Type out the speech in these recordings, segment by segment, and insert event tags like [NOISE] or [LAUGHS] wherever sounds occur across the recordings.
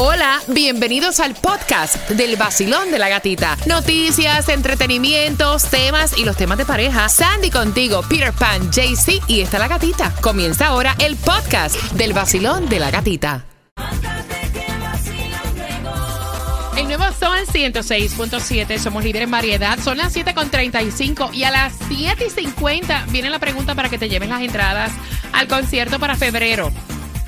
Hola, bienvenidos al podcast del vacilón de la gatita. Noticias, entretenimientos, temas y los temas de pareja. Sandy contigo, Peter Pan, JC y está la gatita. Comienza ahora el podcast del vacilón de la gatita. El nuevo Sol 106.7, somos líderes en variedad, son las 7.35 y a las 7.50 viene la pregunta para que te lleves las entradas al concierto para febrero.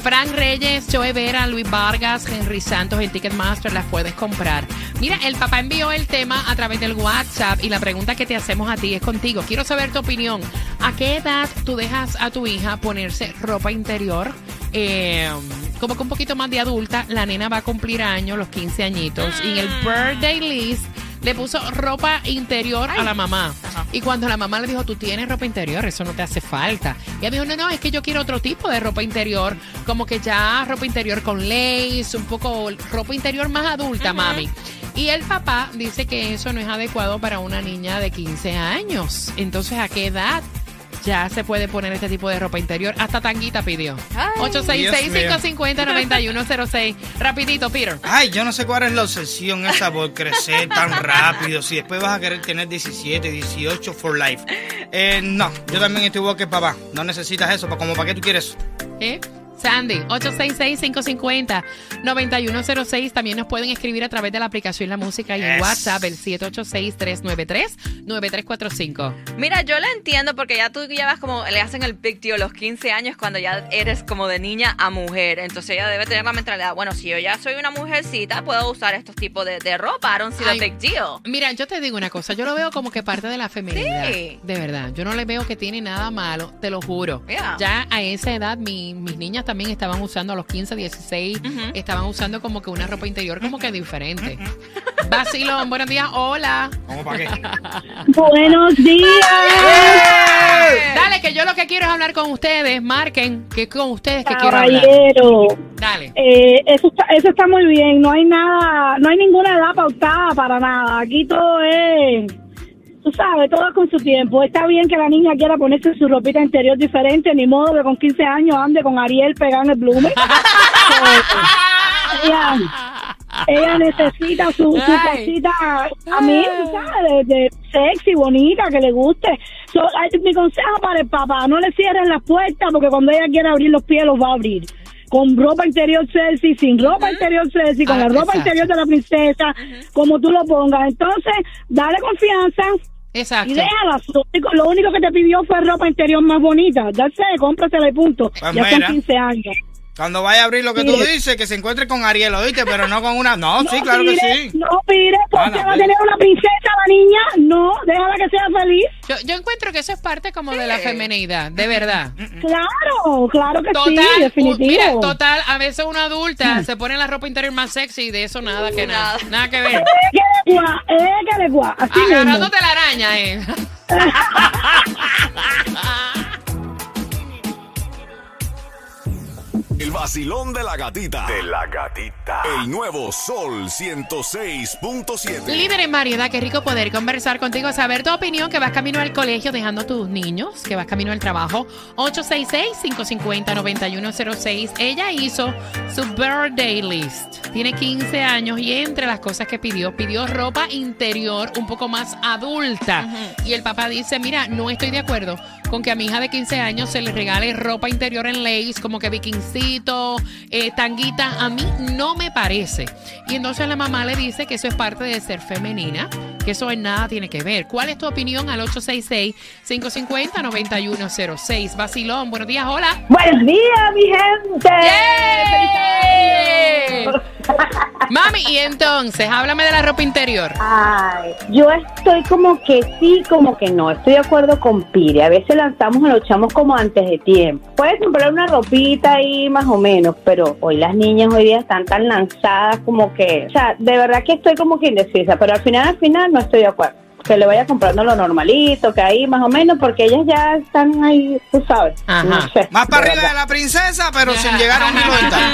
Frank Reyes, Joe Vera, Luis Vargas, Henry Santos en Ticketmaster las puedes comprar. Mira, el papá envió el tema a través del WhatsApp y la pregunta que te hacemos a ti es contigo. Quiero saber tu opinión. ¿A qué edad tú dejas a tu hija ponerse ropa interior? Eh, como que un poquito más de adulta, la nena va a cumplir años, los 15 añitos, y en el birthday list le puso ropa interior a la mamá. Y cuando la mamá le dijo, tú tienes ropa interior, eso no te hace falta. Y ella dijo, no, no, es que yo quiero otro tipo de ropa interior, como que ya ropa interior con lace, un poco ropa interior más adulta, mami. Y el papá dice que eso no es adecuado para una niña de 15 años. Entonces, ¿a qué edad? Ya se puede poner este tipo de ropa interior. Hasta tanguita pidió. 866-550-9106. Rapidito, Peter. Ay, yo no sé cuál es la obsesión esa por crecer tan rápido. Si después vas a querer tener 17, 18 for life. Eh, no, yo también estoy igual que papá. No necesitas eso. ¿Como para qué tú quieres? ¿Eh? Sandy, 866-550-9106. También nos pueden escribir a través de la aplicación La Música y en Yes. WhatsApp el 786-393-9345. Mira, yo la entiendo porque ya tú llevas como, le hacen el big deal los 15 años cuando ya eres como de niña a mujer. Entonces ella debe tener la mentalidad, bueno, si yo ya soy una mujercita, puedo usar estos tipos de, de ropa. I don't see the Ay, big deal. Mira, yo te digo una cosa, yo lo veo como que parte de la feminidad. Sí. De verdad, yo no le veo que tiene nada malo, te lo juro. Yeah. Ya a esa edad mi- mis niñas también estaban usando a los 15, 16, estaban usando como que una ropa interior como que diferente. Vacilón, buenos días, hola. ¿Cómo para qué? [LAUGHS] Buenos días. Dale, que yo lo que quiero es hablar con ustedes, marquen que con ustedes que quiero hablar. Caballero, Dale. eh, eso, está, eso está muy bien. No hay nada, no hay ninguna edad pautada para nada. Aquí todo es, tú sabes, todo es con su tiempo. Está bien que la niña quiera ponerse su ropita interior diferente, ni modo que con 15 años ande con Ariel pegado en el blume. [LAUGHS] ella, ella necesita su, su Ay. cosita, a mí, tú sabes, de, de sexy, bonita, que le guste. So, mi consejo para el papá, no le cierren las puertas porque cuando ella quiera abrir los pies los va a abrir. Con ropa interior sexy, sin ropa interior sexy, con Ah, la ropa exacto. interior de la princesa, como tú lo pongas. Entonces, dale confianza Exacto. y déjala. Lo único, lo único que te pidió fue ropa interior más bonita. Darse, cómprasela y punto. Pues ya son mira. 15 años. Cuando vaya a abrir lo que tú Mire. dices, que se encuentre con Ariel, ¿oíste? Pero no con una... No, [LAUGHS] sí, claro que sí. No, pire, porque Ah, no, va a tener una princesa la niña. No, déjala que sea feliz. Yo, yo encuentro que eso es parte como de la feminidad, de verdad. Claro, claro que Total, sí, definitivo. mira, total, a veces una adulta se pone la ropa interior más sexy y de eso nada que nada. Nada. Que ver. Que eh, que le gua, así mismo. Agarrándote la araña, eh. [LAUGHS] [LAUGHS] El vacilón de la gatita. De la gatita. El nuevo Sol 106.7. Líder en variedad, qué rico poder conversar contigo, saber tu opinión, que vas camino al colegio dejando a tus niños, que vas camino al trabajo. 866-550-9106. Ella hizo su birthday list. Tiene 15 años y entre las cosas que pidió, pidió ropa interior un poco más adulta. Y el papá dice, mira, no estoy de acuerdo con que a mi hija de 15 años se le regale ropa interior en lace, como que bikincito, eh, tanguita. A mí no me parece. Y entonces la mamá le dice que eso es parte de ser femenina, que eso en nada tiene que ver. ¿Cuál es tu opinión al 866-550-9106? Vacilón, buenos días, hola. Buenos días, mi gente. ¡Yay! Mami, y entonces, háblame de la ropa interior. Ay, yo estoy como que sí, como que no. Estoy de acuerdo con Piri. A veces lanzamos y lo echamos como antes de tiempo. Puedes comprar una ropita ahí más o menos, pero hoy las niñas hoy día están tan lanzadas como que, o sea, de verdad que estoy como que indecisa, pero al final, al final no estoy de acuerdo. Que le vaya comprando lo normalito, que ahí más o menos, porque ellas ya están ahí, tú sabes. Ajá. No sé, Más para arriba verdad. de la princesa, pero sin llegar a un. [LAUGHS]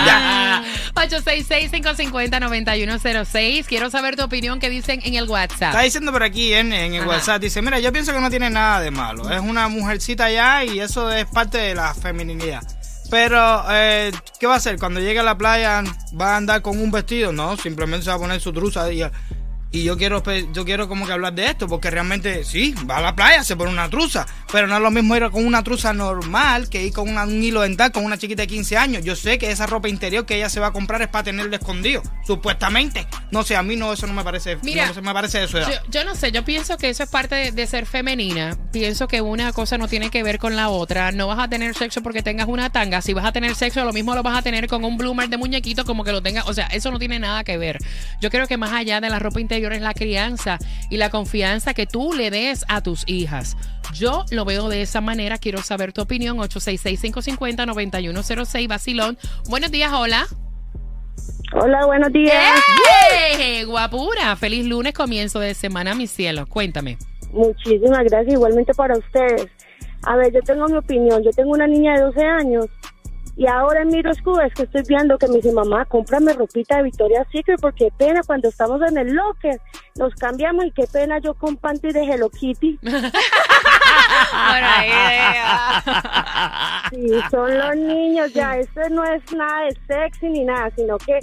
Ya. 866-550-9106. Quiero saber tu opinión que dicen en el WhatsApp. Está diciendo por aquí en, en el Ajá. WhatsApp, dice, mira, yo pienso que no tiene nada de malo. Es una mujercita ya y eso es parte de la feminidad. Pero, eh, ¿qué va a hacer? Cuando llegue a la playa, ¿va a andar con un vestido? No, simplemente se va a poner su truza y, y yo quiero yo quiero como que hablar de esto, porque realmente sí, va a la playa, se pone una truza, pero no es lo mismo ir con una truza normal que ir con un hilo dental con una chiquita de 15 años. Yo sé que esa ropa interior que ella se va a comprar es para tenerlo escondido, supuestamente. No sé, a mí no, eso no me parece, Mira, no se me parece de su edad. Yo, yo no sé, yo pienso que eso es parte de, de ser femenina. Pienso que una cosa no tiene que ver con la otra. No vas a tener sexo porque tengas una tanga. Si vas a tener sexo, lo mismo lo vas a tener con un bloomer de muñequito como que lo tengas. O sea, eso no tiene nada que ver. Yo creo que más allá de la ropa interior es la crianza y la confianza que tú le des a tus hijas. Yo lo veo de esa manera. Quiero saber tu opinión. 866-550-9106, Basilón. Buenos días, hola. Hola, buenos días. Guapura, feliz lunes, comienzo de semana, mi cielo. Cuéntame. Muchísimas gracias, igualmente para ustedes. A ver, yo tengo mi opinión. Yo tengo una niña de 12 años y ahora en Miro School es que estoy viendo que me dice, mamá, cómprame ropita de Victoria's Secret porque pena cuando estamos en el locker nos cambiamos y qué pena yo con panty de Hello Kitty. [LAUGHS] Buena idea. Sí, son los niños, ya, esto no es nada de sexy ni nada, sino que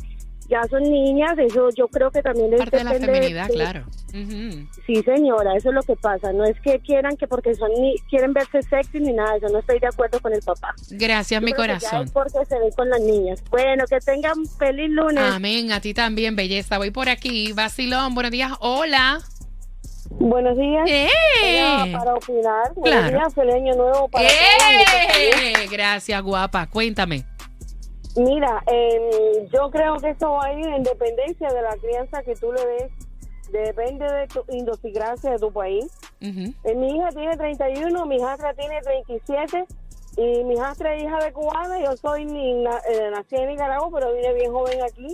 ya son niñas, eso yo creo que también es Parte de la feminidad, de- claro. Ujú. Sí, señora, eso es lo que pasa. No es que quieran que porque son ni quieren verse sexy ni nada, yo no estoy de acuerdo con el papá. Gracias, mi Yo corazón. porque se ve con las niñas. Bueno, que tengan feliz lunes. Amén, a ti también, belleza. Voy por aquí. Vacilón, buenos días. Hola. Buenos días. ¡Eh! Para opinar, buenos días, feliz año nuevo para ¡Eh! Gracias, guapa. Cuéntame. Mira, em, yo creo que eso va a ir en dependencia de la crianza que tú le des. Depende de tu idiosincrasia de tu país. Eh, mi hija tiene 31, mi hijastra tiene 37 y mi hijastra es hija de cubana. Yo soy ni, eh, nací en Nicaragua, pero vine bien joven aquí.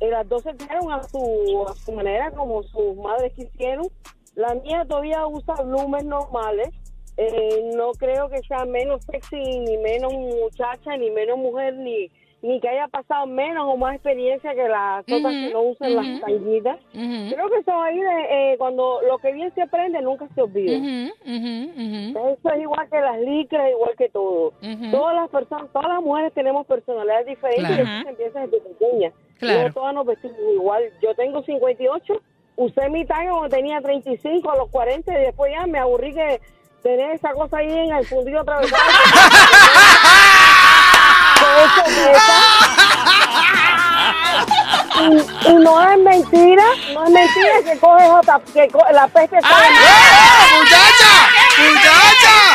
Y las dos se criaron a su, a su manera, como sus madres quisieron. La mía todavía usa bloomers normales. Eh, no creo que sea menos sexy, ni menos muchacha, ni menos mujer, ni, ni que haya pasado menos o más experiencia que las otras que no usan las tanguitas. Creo que eso va a ir eh, cuando lo que bien se aprende nunca se olvida. Eso es igual que las licras, igual que todo. Todas las personas, todas las mujeres tenemos personalidades diferentes Claro. y eso se empieza desde pequeña. Claro. No todas nos vestimos igual. Yo tengo 58, usé mi talla cuando tenía 35 a los 40 y después ya me aburrí que tener esa cosa ahí en el fundido atravesado. [LAUGHS] Y, no es mentira, no es mentira que otra, que co- la peste ¡Eh! ¡Muchacha! ¡Muchacha!